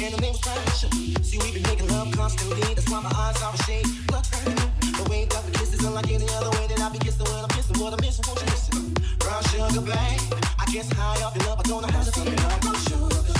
and. See, we've been making love constantly, that's why my eyes are a shade. Blood the way that any other way that I when I'm. What I'm missing, won't you listen? Brown sugar. I guess high off your love, I don't know how to feel. Brown sugar.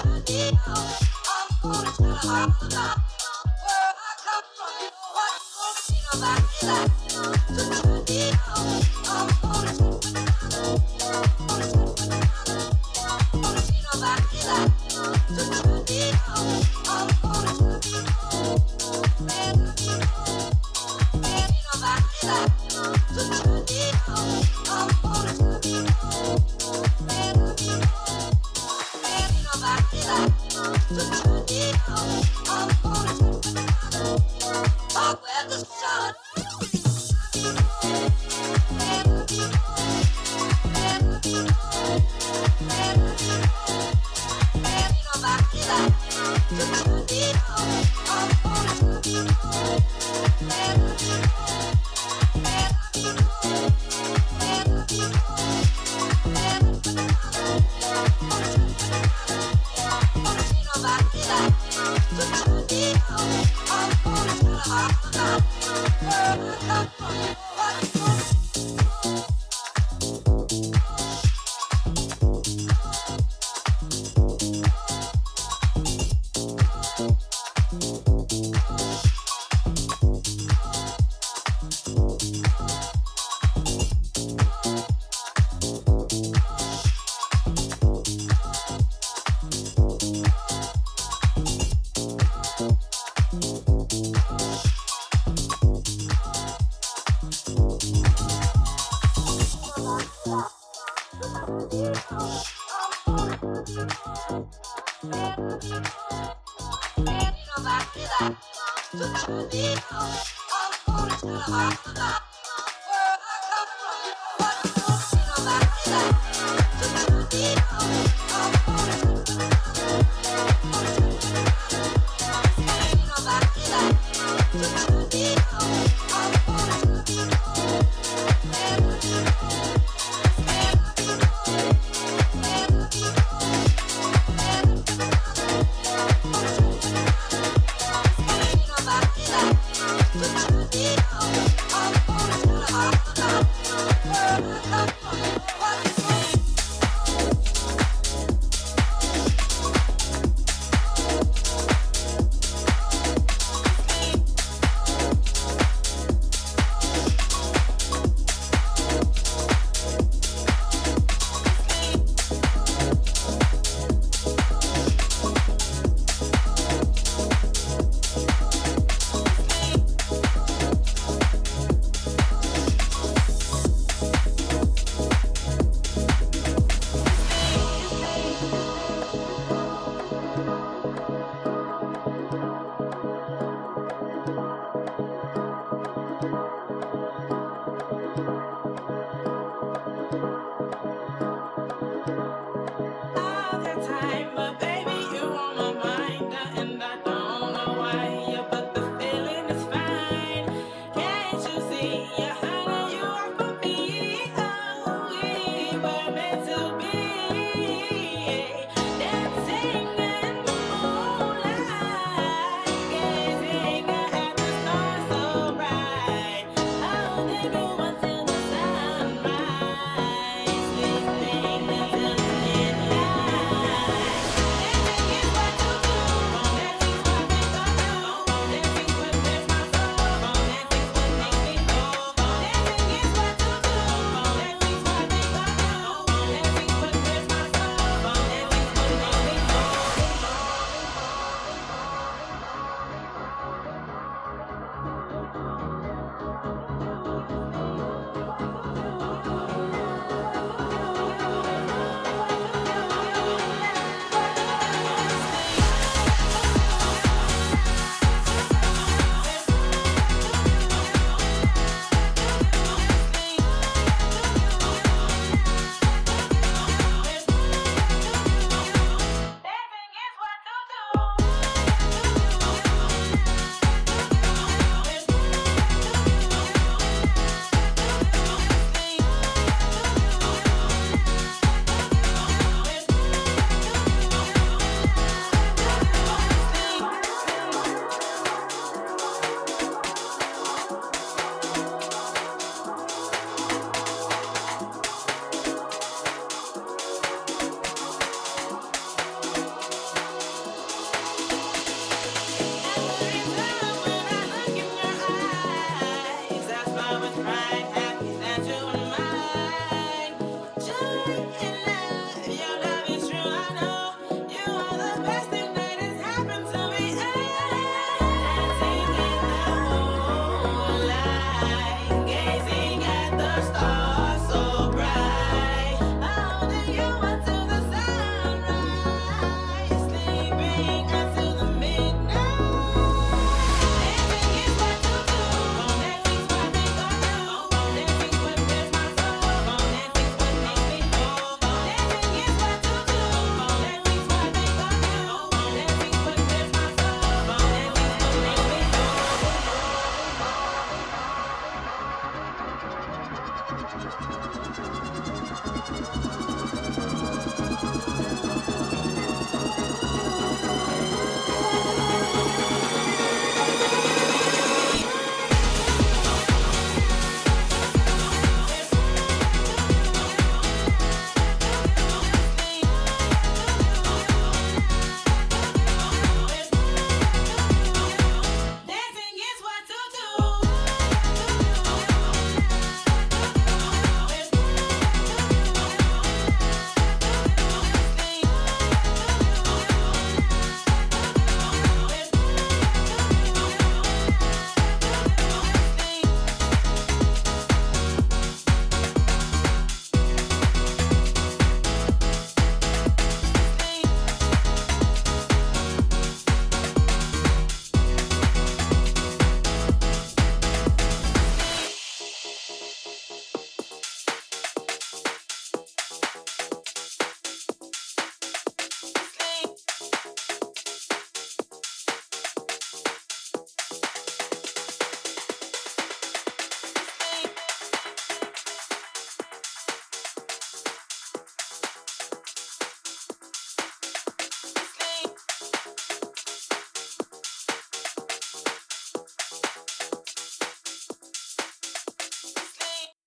time, but baby.